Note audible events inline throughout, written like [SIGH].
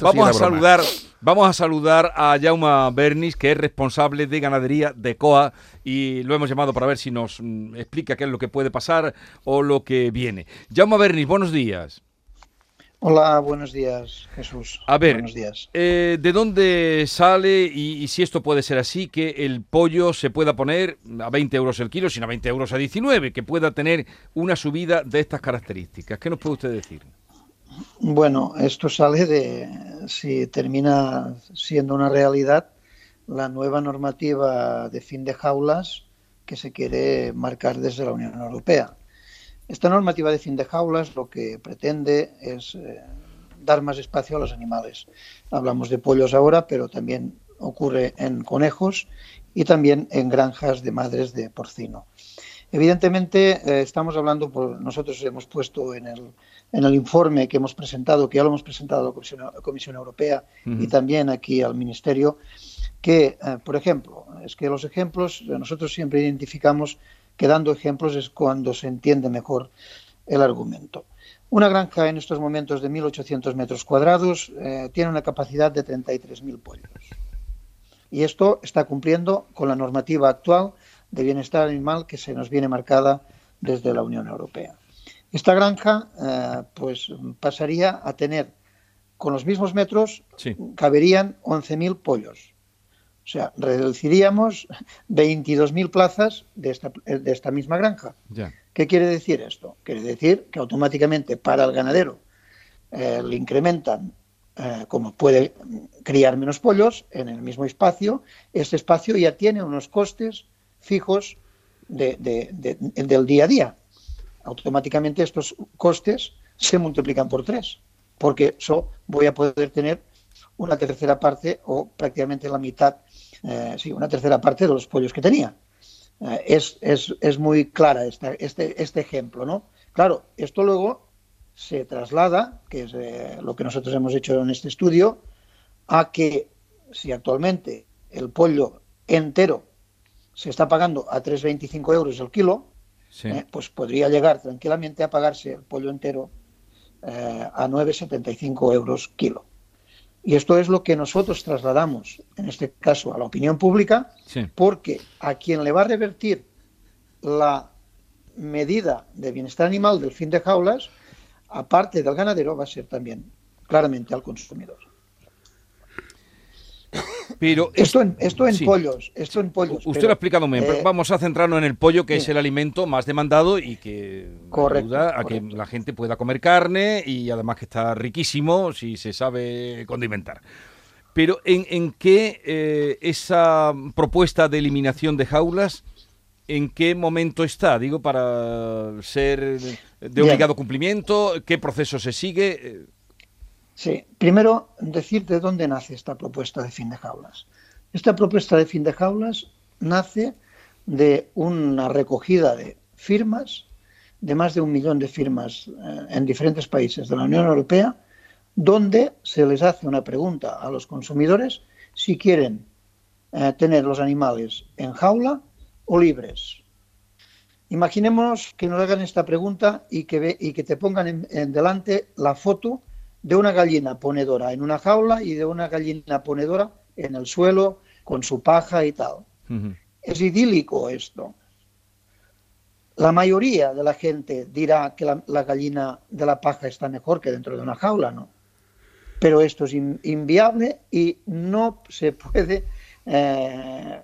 vamos a saludar, vamos a saludar a Jauma Bernis, que es responsable de ganadería de COA, y lo hemos llamado para ver si nos mm, explica qué es lo que puede pasar o lo que viene. Jauma Bernis, buenos días. Hola, buenos días, Jesús. A ver, buenos días. Eh, ¿de dónde sale y, si esto puede ser así, que el pollo se pueda poner a 20 euros el kilo, sino a 20 euros a 19, que pueda tener una subida de estas características? ¿Qué nos puede usted decir? Bueno, esto sale de, si termina siendo una realidad, la nueva normativa de fin de jaulas que se quiere marcar desde la Unión Europea. Esta normativa de fin de jaulas lo que pretende es eh, dar más espacio a los animales. Hablamos de pollos ahora, pero también ocurre en conejos y también en granjas de madres de porcino. Evidentemente, eh, estamos hablando, por, nosotros hemos puesto en el, en el informe que hemos presentado, que ya lo hemos presentado a la Comisión, Europea y también aquí al Ministerio, que, eh, por ejemplo, es que los ejemplos, nosotros siempre identificamos que dando ejemplos es cuando se entiende mejor el argumento. Una granja en estos momentos de 1.800 metros cuadrados eh, tiene una capacidad de 33.000 pollos. Y esto está cumpliendo con la normativa actual de bienestar animal que se nos viene marcada desde la Unión Europea. Esta granja eh, pues pasaría a tener, con los mismos metros, caberían 11.000 pollos. O sea, reduciríamos 22.000 plazas de esta, de esta misma granja. ¿Qué quiere decir esto? Quiere decir que automáticamente para el ganadero eh, le incrementan, eh, como puede criar menos pollos en el mismo espacio, este espacio ya tiene unos costes fijos del día a día. Automáticamente estos costes se multiplican por tres, porque eso voy a poder tener una tercera parte o prácticamente la mitad eh, sí, una tercera parte de los pollos que tenía. Eh, es, es, es, muy clara este, este ejemplo, ¿no? Claro, esto luego se traslada, que es eh, lo que nosotros hemos hecho en este estudio, a que si actualmente el pollo entero se está pagando a 3,25 euros el kilo, pues podría llegar tranquilamente a pagarse el pollo entero a 9,75 euros kilo. Y esto es lo que nosotros trasladamos, en este caso, a la opinión pública, porque a quien le va a revertir la medida de bienestar animal del fin de jaulas, aparte del ganadero, va a ser también claramente al consumidor. Pero esto en, esto en pollos, esto en pollos. Usted lo ha explicado muy bien, eh, vamos a centrarnos en el pollo, que es el alimento más demandado y que ayuda a que la gente pueda comer carne y además que está riquísimo si se sabe condimentar. Pero ¿en, qué eh, esa propuesta de eliminación de jaulas, en qué momento está? Digo, para ser de obligado cumplimiento, ¿qué proceso se sigue? Sí, primero decir de dónde nace esta propuesta de fin de jaulas. Esta propuesta de fin de jaulas nace de una recogida de firmas, de más de un millón de firmas eh, en diferentes países de la Unión Europea, donde se les hace una pregunta a los consumidores si quieren eh, tener los animales en jaula o libres. Imaginemos que nos hagan esta pregunta y que, y que te pongan en delante la foto de una gallina ponedora en una jaula y de una gallina ponedora en el suelo con su paja y tal. Es idílico esto. La mayoría de la gente dirá que la, gallina de la paja está mejor que dentro de una jaula, ¿no? Pero esto es inviable y no se puede eh,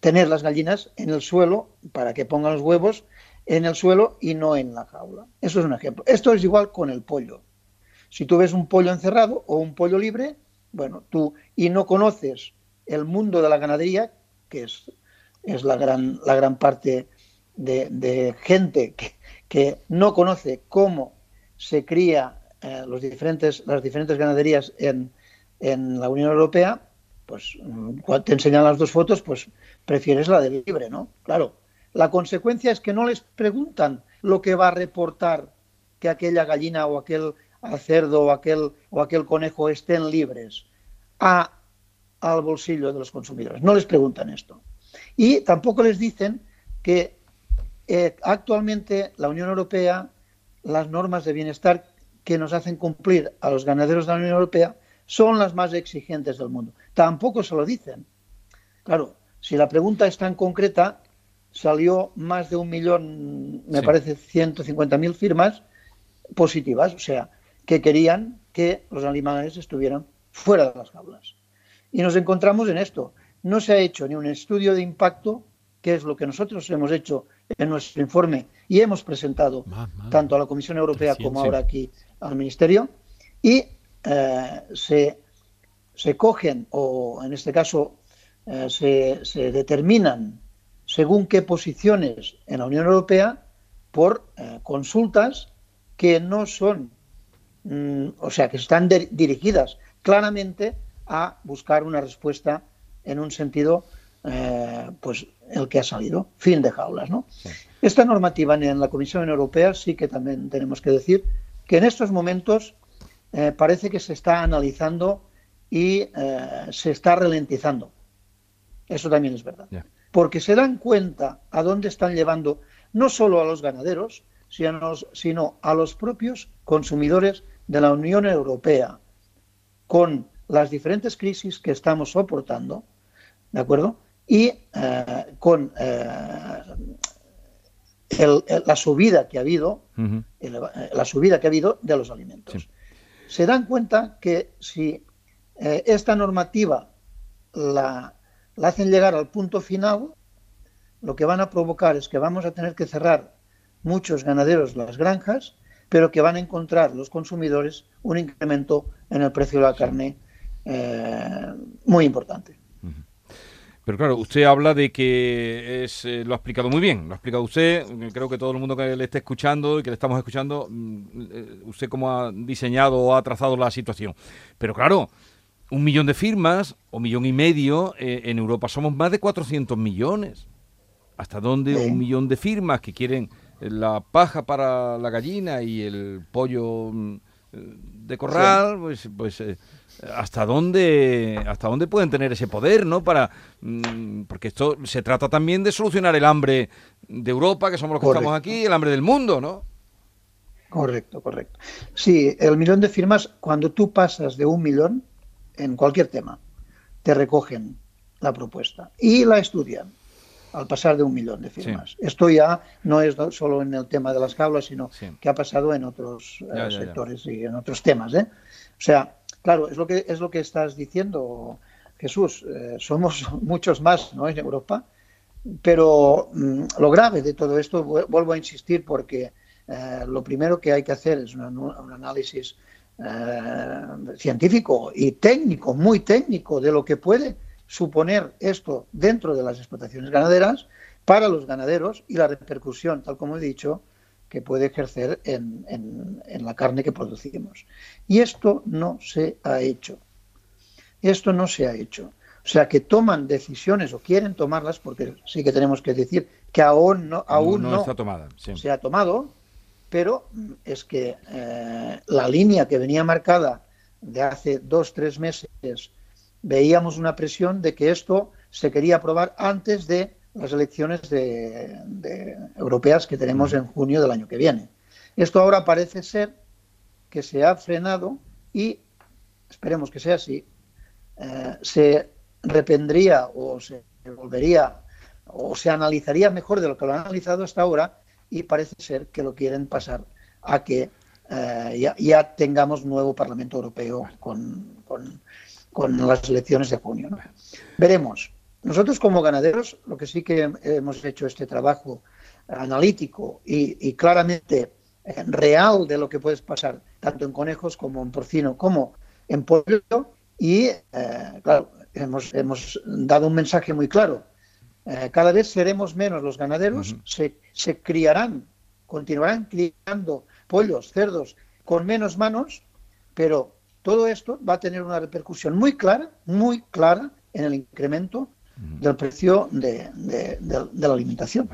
tener las gallinas en el suelo para que pongan los huevos en el suelo y no en la jaula. Eso es un ejemplo. Esto es igual con el pollo. Si tú ves un pollo encerrado o un pollo libre, bueno, tú y no conoces el mundo de la ganadería, que es, es la, gran, la gran parte de, gente que, no conoce cómo se cría eh, los diferentes, las diferentes ganaderías en, en la Unión Europea, pues cuando te enseñan las dos fotos, pues prefieres la de libre, ¿no? Claro, la consecuencia es que no les preguntan lo que va a reportar que aquella gallina o aquel al cerdo o aquel, o aquel conejo estén libres a, al bolsillo de los consumidores. No les preguntan esto. Y tampoco les dicen que eh, actualmente la Unión Europea, las normas de bienestar que nos hacen cumplir a los ganaderos de la Unión Europea son las más exigentes del mundo. Tampoco se lo dicen. Claro, si la pregunta es tan concreta, salió más de un millón, me parece, 150.000 firmas positivas, o sea, que querían que los animales estuvieran fuera de las jaulas. Y nos encontramos en esto. No se ha hecho ni un estudio de impacto, que es lo que nosotros hemos hecho en nuestro informe y hemos presentado tanto a la Comisión Europea como ahora aquí al Ministerio, y eh, se, se, cogen, o en este caso eh, se, se, determinan según qué posiciones en la Unión Europea por eh, consultas que no son, mm, o sea, que están dirigidas claramente a buscar una respuesta en un sentido, eh, pues el que ha salido, fin de jaulas. ¿no? Esta normativa en la Comisión Europea sí que también tenemos que decir que en estos momentos eh, parece que se está analizando y eh, se está ralentizando. Eso también es verdad. Porque se dan cuenta a dónde están llevando no solo a los ganaderos, sino, a los propios consumidores de la Unión Europea, con las diferentes crisis que estamos soportando, ¿de acuerdo? Y eh, con eh, la subida que ha habido, la subida que ha habido de los alimentos. Se dan cuenta que si eh, esta normativa la, la hacen llegar al punto final, lo que van a provocar es que vamos a tener que cerrar muchos ganaderos las granjas, pero que van a encontrar los consumidores un incremento en el precio de la carne eh, muy importante. Pero claro, usted habla de que es, eh, lo ha explicado muy bien, lo ha explicado usted, creo que todo el mundo que le esté escuchando y que le estamos escuchando, mm, eh, usted cómo ha diseñado o ha trazado la situación. Pero claro, un millón de firmas o millón y medio, en Europa somos más de 400 millones. ¿Hasta dónde un millón de firmas que quieren la paja para la gallina y el pollo mm, de corral, pues, pues hasta dónde hasta dónde pueden tener ese poder, ¿no? Para mm, porque esto se trata también de solucionar el hambre de Europa, que somos los que estamos aquí, el hambre del mundo, ¿no? Correcto, correcto. Sí, el millón de firmas, cuando tú pasas de un millón en cualquier tema, te recogen la propuesta y la estudian al pasar de un millón de firmas. Esto ya no es solo en el tema de las jaulas, sino que ha pasado en otros eh, sectores y en otros temas. ¿eh? O sea, Claro, es lo que, es lo que estás diciendo, Jesús. Eh, somos [LAUGHS] muchos más ¿no? en Europa, pero mm, lo grave de todo esto, vuelvo a insistir, porque eh, lo primero que hay que hacer es un análisis científico y técnico, muy técnico, de lo que puede suponer esto dentro de las explotaciones ganaderas para los ganaderos y la repercusión, tal como he dicho, que puede ejercer en, en, la carne que producimos. Y esto no se ha hecho. Esto no se ha hecho. O sea, que toman decisiones o quieren tomarlas, porque sí que tenemos que decir que aún no, aún no, está tomada, se ha tomado, pero es que eh, la línea que venía marcada de hace dos, tres meses, veíamos una presión de que esto se quería aprobar antes de las elecciones de, europeas que tenemos en junio del año que viene. Esto ahora parece ser que se ha frenado y, esperemos que sea así, eh, se rependría o se volvería o se analizaría mejor de lo que lo han analizado hasta ahora y parece ser que lo quieren pasar a que eh, ya, tengamos nuevo Parlamento Europeo con, con, las elecciones de junio. Veremos. Nosotros como ganaderos, lo que sí que hemos hecho este trabajo analítico y, claramente eh, real de lo que puede pasar tanto en conejos como en porcino como en pollo y eh, claro, hemos, hemos, dado un mensaje muy claro. Eh, cada vez seremos menos los ganaderos, se, se criarán, continuarán criando pollos, cerdos con menos manos, pero todo esto va a tener una repercusión muy clara, muy clara en el incremento del precio de, la alimentación.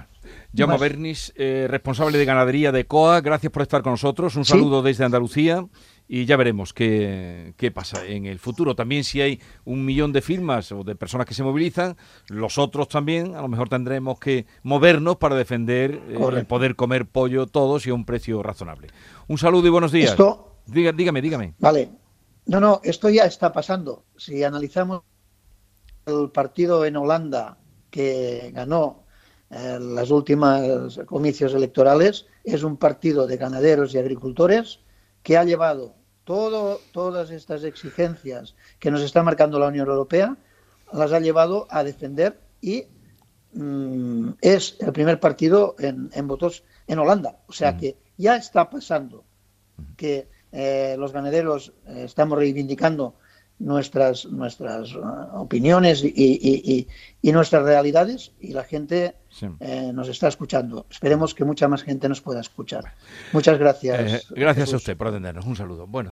Llamo Bernis, eh, responsable de ganadería de COA, gracias por estar con nosotros. Un saludo desde Andalucía y ya veremos qué, pasa en el futuro. También si hay un millón de firmas o de personas que se movilizan, los otros también a lo mejor tendremos que movernos para defender eh, el poder comer pollo todos y a un precio razonable. Un saludo y buenos días. dígame, dígame. Vale. No, no, esto ya está pasando. Si analizamos el partido en Holanda que ganó eh, las últimas comicios electorales, es un partido de ganaderos y agricultores que ha llevado todo, todas estas exigencias que nos está marcando la Unión Europea, las ha llevado a defender y mm, es el primer partido en, votos en Holanda. O sea que ya está pasando que eh, los ganaderos eh, estamos reivindicando nuestras, nuestras uh, opiniones y, nuestras realidades y la gente eh, nos está escuchando. Esperemos que mucha más gente nos pueda escuchar. Muchas gracias. gracias a usted por atendernos. Un saludo. Bueno.